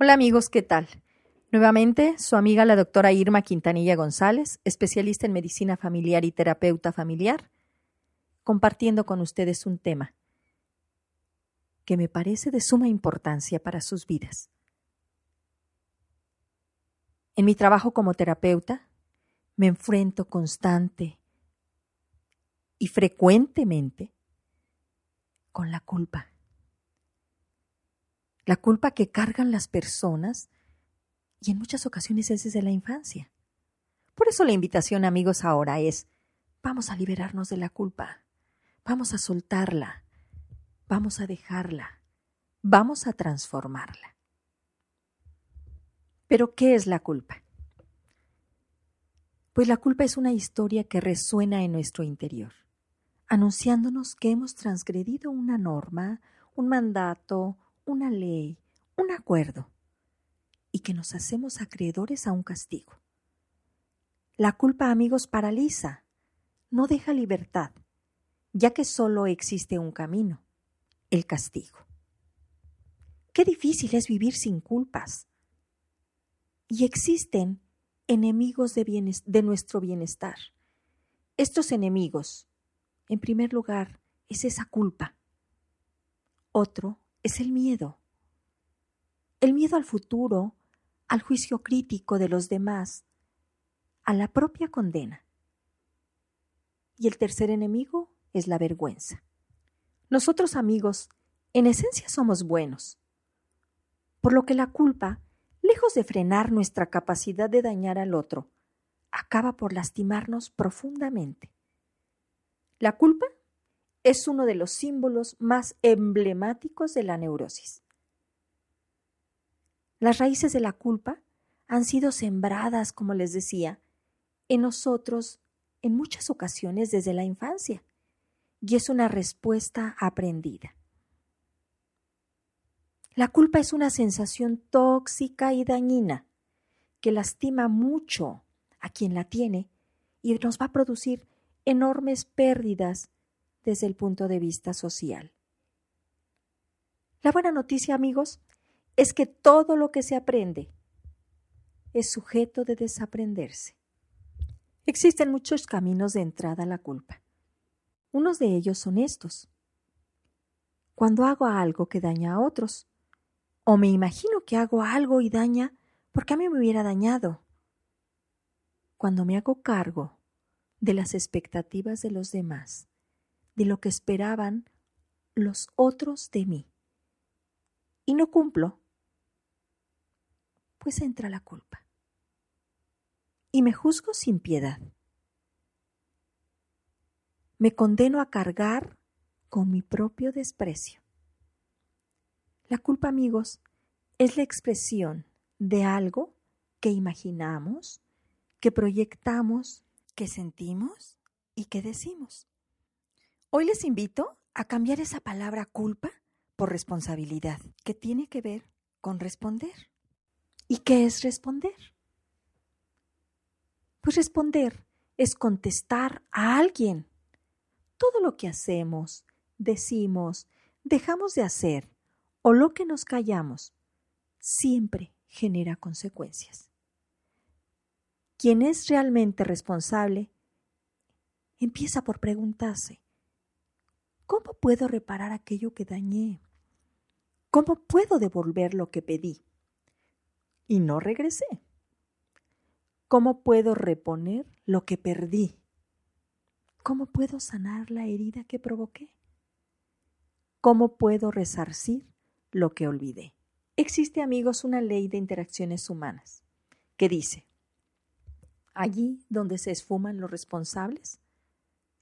Hola amigos, ¿qué tal? Nuevamente, su amiga la doctora Irma Quintanilla González, especialista en medicina familiar y terapeuta familiar, compartiendo con ustedes un tema que me parece de suma importancia para sus vidas. En mi trabajo como terapeuta, me enfrento constante y frecuentemente con la culpa la culpa que cargan las personas y en muchas ocasiones es desde la infancia. Por eso la invitación, amigos, ahora es, vamos a liberarnos de la culpa, vamos a soltarla, vamos a dejarla, vamos a transformarla. Pero, ¿qué es la culpa? Pues la culpa es una historia que resuena en nuestro interior, anunciándonos que hemos transgredido una norma, un mandato, una ley, un acuerdo, y que nos hacemos acreedores a un castigo. La culpa, amigos, paraliza, no deja libertad, ya que solo existe un camino, el castigo. Qué difícil es vivir sin culpas. Y existen enemigos de, de nuestro bienestar. Estos enemigos, en primer lugar, es esa culpa. Otro es el miedo. El miedo al futuro, al juicio crítico de los demás, a la propia condena. Y el tercer enemigo es la vergüenza. Nosotros amigos, en esencia somos buenos, por lo que la culpa, lejos de frenar nuestra capacidad de dañar al otro, acaba por lastimarnos profundamente. La culpa es uno de los símbolos más emblemáticos de la neurosis. Las raíces de la culpa han sido sembradas, como les decía, en nosotros en muchas ocasiones desde la infancia, y es una respuesta aprendida. La culpa es una sensación tóxica y dañina que lastima mucho a quien la tiene y nos va a producir enormes pérdidas desde el punto de vista social. La buena noticia, amigos, es que todo lo que se aprende es sujeto de desaprenderse. Existen muchos caminos de entrada a la culpa. Unos de ellos son estos. Cuando hago algo que daña a otros, o me imagino que hago algo y daña porque a mí me hubiera dañado. Cuando me hago cargo de las expectativas de los demás de lo que esperaban los otros de mí. Y no cumplo, pues entra la culpa. Y me juzgo sin piedad. Me condeno a cargar con mi propio desprecio. La culpa, amigos, es la expresión de algo que imaginamos, que proyectamos, que sentimos y que decimos. Hoy les invito a cambiar esa palabra culpa por responsabilidad, que tiene que ver con responder. ¿Y qué es responder? Pues responder es contestar a alguien. Todo lo que hacemos, decimos, dejamos de hacer o lo que nos callamos siempre genera consecuencias. Quien es realmente responsable empieza por preguntarse, ¿Cómo puedo reparar aquello que dañé? ¿Cómo puedo devolver lo que pedí? Y no regresé. ¿Cómo puedo reponer lo que perdí? ¿Cómo puedo sanar la herida que provoqué? ¿Cómo puedo resarcir lo que olvidé? Existe, amigos, una ley de interacciones humanas que dice, allí donde se esfuman los responsables,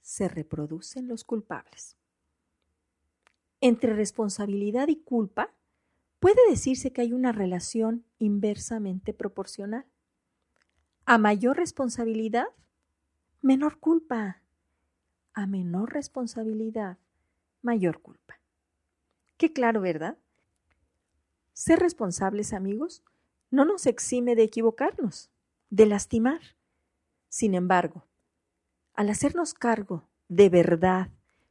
se reproducen los culpables. Entre responsabilidad y culpa puede decirse que hay una relación inversamente proporcional. A mayor responsabilidad, menor culpa. A menor responsabilidad, mayor culpa. Qué claro, ¿verdad? Ser responsables, amigos, no nos exime de equivocarnos, de lastimar. Sin embargo, al hacernos cargo de verdad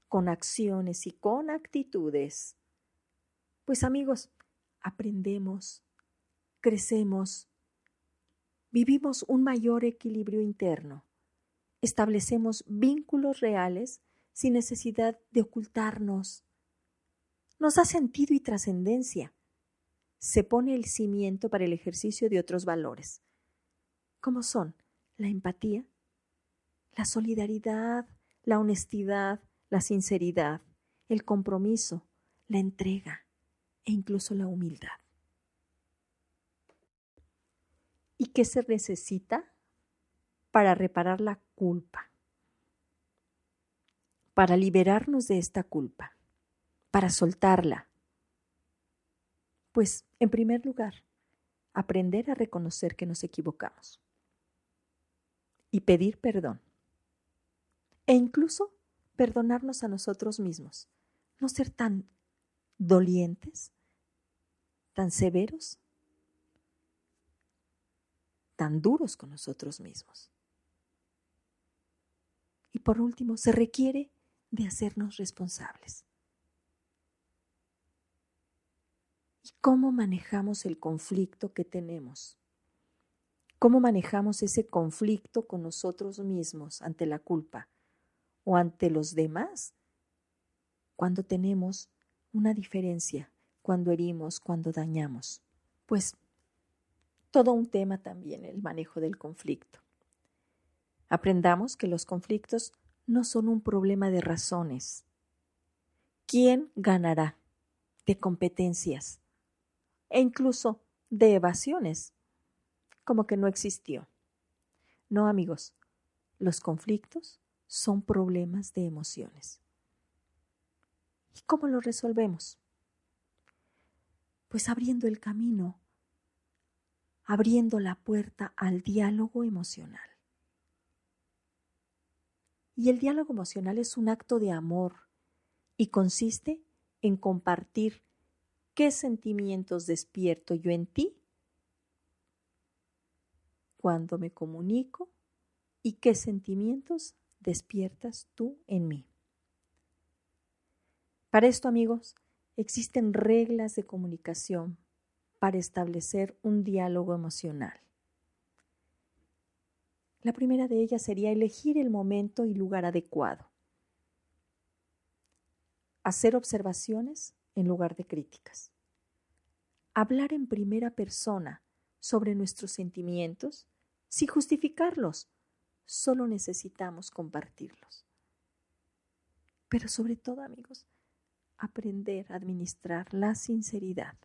con acciones y con actitudes, pues amigos, aprendemos, crecemos, vivimos un mayor equilibrio interno, establecemos vínculos reales sin necesidad de ocultarnos. Nos da sentido y trascendencia. Se pone el cimiento para el ejercicio de otros valores, como son la empatía, la solidaridad, la honestidad, la sinceridad, el compromiso, la entrega e incluso la humildad. ¿Y qué se necesita para reparar la culpa? Para liberarnos de esta culpa, para soltarla. Pues, en primer lugar, aprender a reconocer que nos equivocamos y pedir perdón. E incluso perdonarnos a nosotros mismos. No ser tan dolientes, tan severos, tan duros con nosotros mismos. Y por último, se requiere de hacernos responsables. ¿Y cómo manejamos el conflicto que tenemos? ¿Cómo manejamos ese conflicto con nosotros mismos ante la culpa o ante los demás cuando tenemos una diferencia, cuando herimos, cuando dañamos? Pues todo un tema también el manejo del conflicto. Aprendamos que los conflictos no son un problema de razones. ¿Quién ganará? De competencias e incluso de evasiones como que no existió. No, amigos, los conflictos son problemas de emociones. ¿Y cómo los resolvemos? Pues abriendo el camino, abriendo la puerta al diálogo emocional. Y el diálogo emocional es un acto de amor y consiste en compartir qué sentimientos despierto yo en ti cuando me comunico y qué sentimientos despiertas tú en mí. Para esto, amigos, existen reglas de comunicación para establecer un diálogo emocional. La primera de ellas sería elegir el momento y lugar adecuado. Hacer observaciones en lugar de críticas. Hablar en primera persona sobre nuestros sentimientos sin justificarlos, solo necesitamos compartirlos. Pero sobre todo, amigos, aprender a administrar la sinceridad.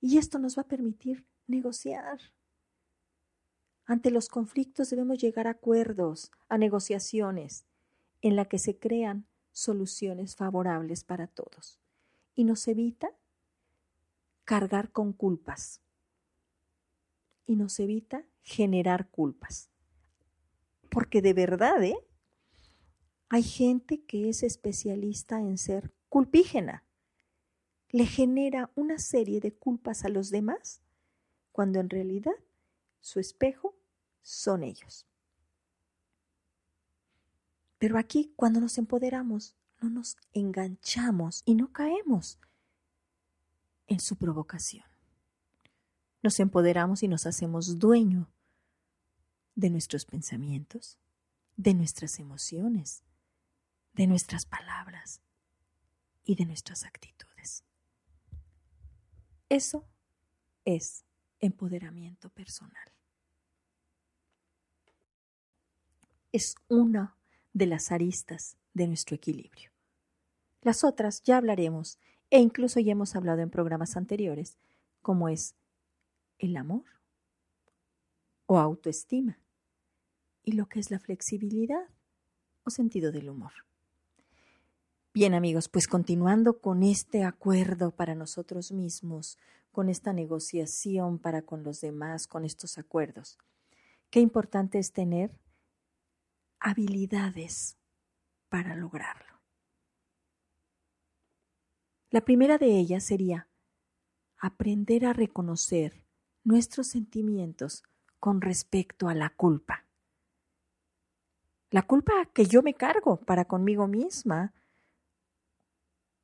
Y esto nos va a permitir negociar. Ante los conflictos debemos llegar a acuerdos, a negociaciones, en la que se crean soluciones favorables para todos. Y nos evita cargar con culpas y nos evita generar culpas. Porque de verdad, ¿eh? Hay gente que es especialista en ser culpígena. Le genera una serie de culpas a los demás cuando en realidad su espejo son ellos. Pero aquí, cuando nos empoderamos, no nos enganchamos y no caemos en su provocación nos empoderamos y nos hacemos dueño de nuestros pensamientos, de nuestras emociones, de nuestras palabras y de nuestras actitudes. Eso es empoderamiento personal. Es una de las aristas de nuestro equilibrio. Las otras ya hablaremos e incluso ya hemos hablado en programas anteriores, como es el amor o autoestima y lo que es la flexibilidad o sentido del humor. Bien amigos, pues continuando con este acuerdo para nosotros mismos, con esta negociación para con los demás, con estos acuerdos, qué importante es tener habilidades para lograrlo. La primera de ellas sería aprender a reconocer nuestros sentimientos con respecto a la culpa. La culpa que yo me cargo para conmigo misma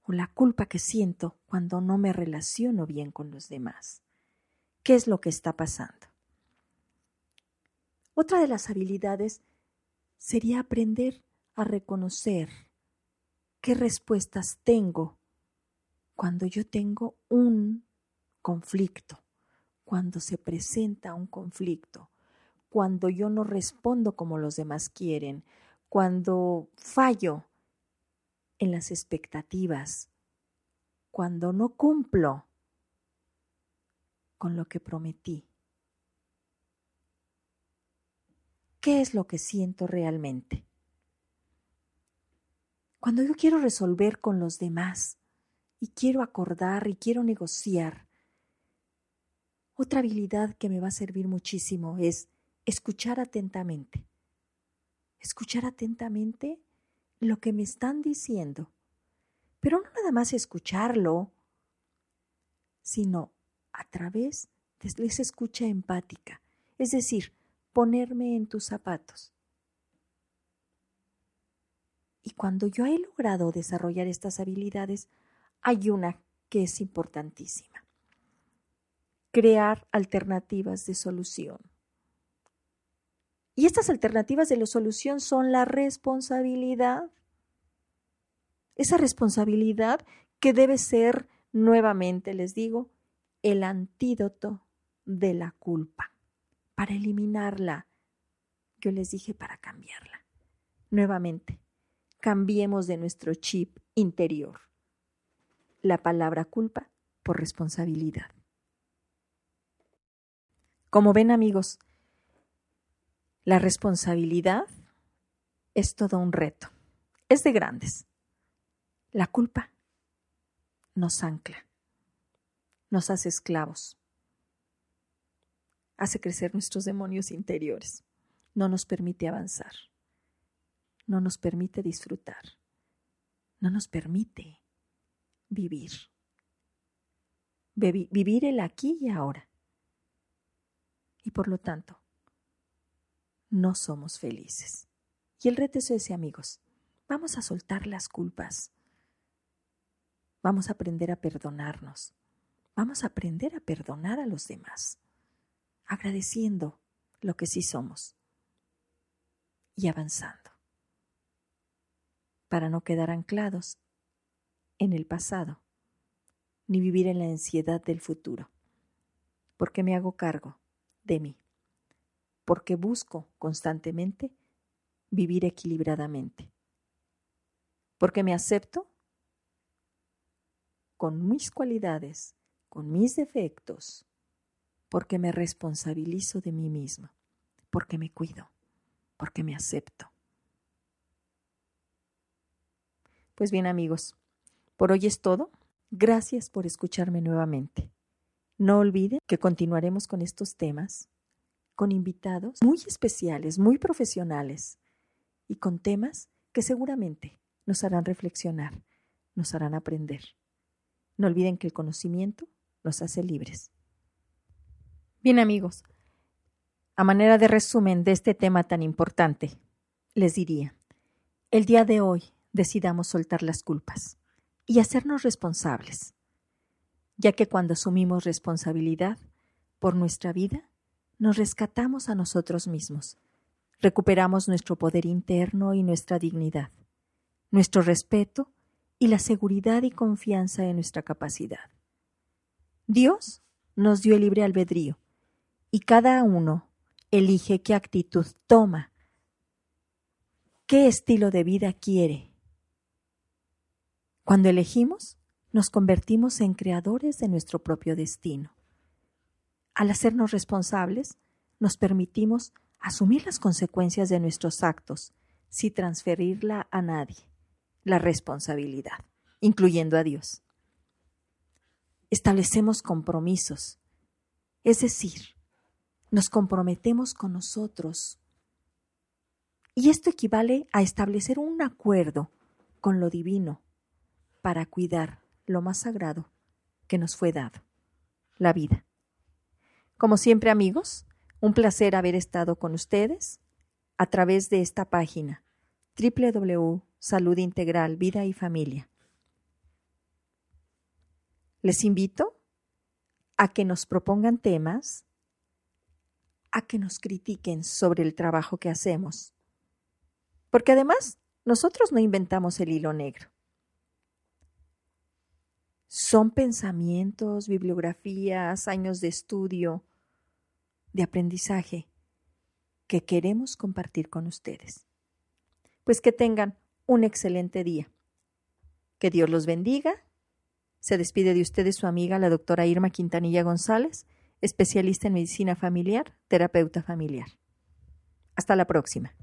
o la culpa que siento cuando no me relaciono bien con los demás. ¿Qué es lo que está pasando? Otra de las habilidades sería aprender a reconocer qué respuestas tengo cuando yo tengo un conflicto, cuando se presenta un conflicto, cuando yo no respondo como los demás quieren, cuando fallo en las expectativas, cuando no cumplo con lo que prometí. ¿Qué es lo que siento realmente? Cuando yo quiero resolver con los demás y quiero acordar y quiero negociar, otra habilidad que me va a servir muchísimo es escuchar atentamente. Escuchar atentamente lo que me están diciendo. Pero no nada más escucharlo, sino a través de esa escucha empática, es decir, ponerme en tus zapatos. Y cuando yo he logrado desarrollar estas habilidades, hay una que es importantísima. Crear alternativas de solución. Y estas alternativas de la solución son la responsabilidad. Esa responsabilidad que debe ser, nuevamente les digo, el antídoto de la culpa. Para eliminarla, yo les dije para cambiarla. Nuevamente, cambiemos de nuestro chip interior la palabra culpa por responsabilidad. Como ven amigos, la responsabilidad es todo un reto. Es de grandes. La culpa nos ancla, nos hace esclavos, hace crecer nuestros demonios interiores, no nos permite avanzar, no nos permite disfrutar, no nos permite vivir. Vivir el aquí y ahora. Y por lo tanto, no somos felices. Y el reto es ese, amigos. Vamos a soltar las culpas. Vamos a aprender a perdonarnos. Vamos a aprender a perdonar a los demás, agradeciendo lo que sí somos y avanzando, para no quedar anclados en el pasado, ni vivir en la ansiedad del futuro, porque me hago cargo de mí porque busco constantemente vivir equilibradamente. Porque me acepto con mis cualidades, con mis defectos, porque me responsabilizo de mí misma, porque me cuido, porque me acepto. Pues bien amigos, por hoy es todo. Gracias por escucharme nuevamente. No olviden que continuaremos con estos temas con invitados muy especiales, muy profesionales y con temas que seguramente nos harán reflexionar, nos harán aprender. No olviden que el conocimiento nos hace libres. Bien amigos, a manera de resumen de este tema tan importante, les diría, el día de hoy decidamos soltar las culpas y hacernos responsables, ya que cuando asumimos responsabilidad por nuestra vida, nos rescatamos a nosotros mismos, recuperamos nuestro poder interno y nuestra dignidad, nuestro respeto y la seguridad y confianza en nuestra capacidad. Dios nos dio el libre albedrío y cada uno elige qué actitud toma, qué estilo de vida quiere. Cuando elegimos, nos convertimos en creadores de nuestro propio destino. Al hacernos responsables, nos permitimos asumir las consecuencias de nuestros actos sin transferirla a nadie, la responsabilidad, incluyendo a Dios. Establecemos compromisos, es decir, nos comprometemos con nosotros. Y esto equivale a establecer un acuerdo con lo divino para cuidar lo más sagrado que nos fue dado, la vida. Como siempre amigos, un placer haber estado con ustedes a través de esta página www Salud Integral Vida y Familia. Les invito a que nos propongan temas, a que nos critiquen sobre el trabajo que hacemos. Porque además, nosotros no inventamos el hilo negro. Son pensamientos, bibliografías, años de estudio, de aprendizaje que queremos compartir con ustedes. Pues que tengan un excelente día. Que Dios los bendiga. Se despide de ustedes su amiga, la doctora Irma Quintanilla González, especialista en medicina familiar, terapeuta familiar. Hasta la próxima.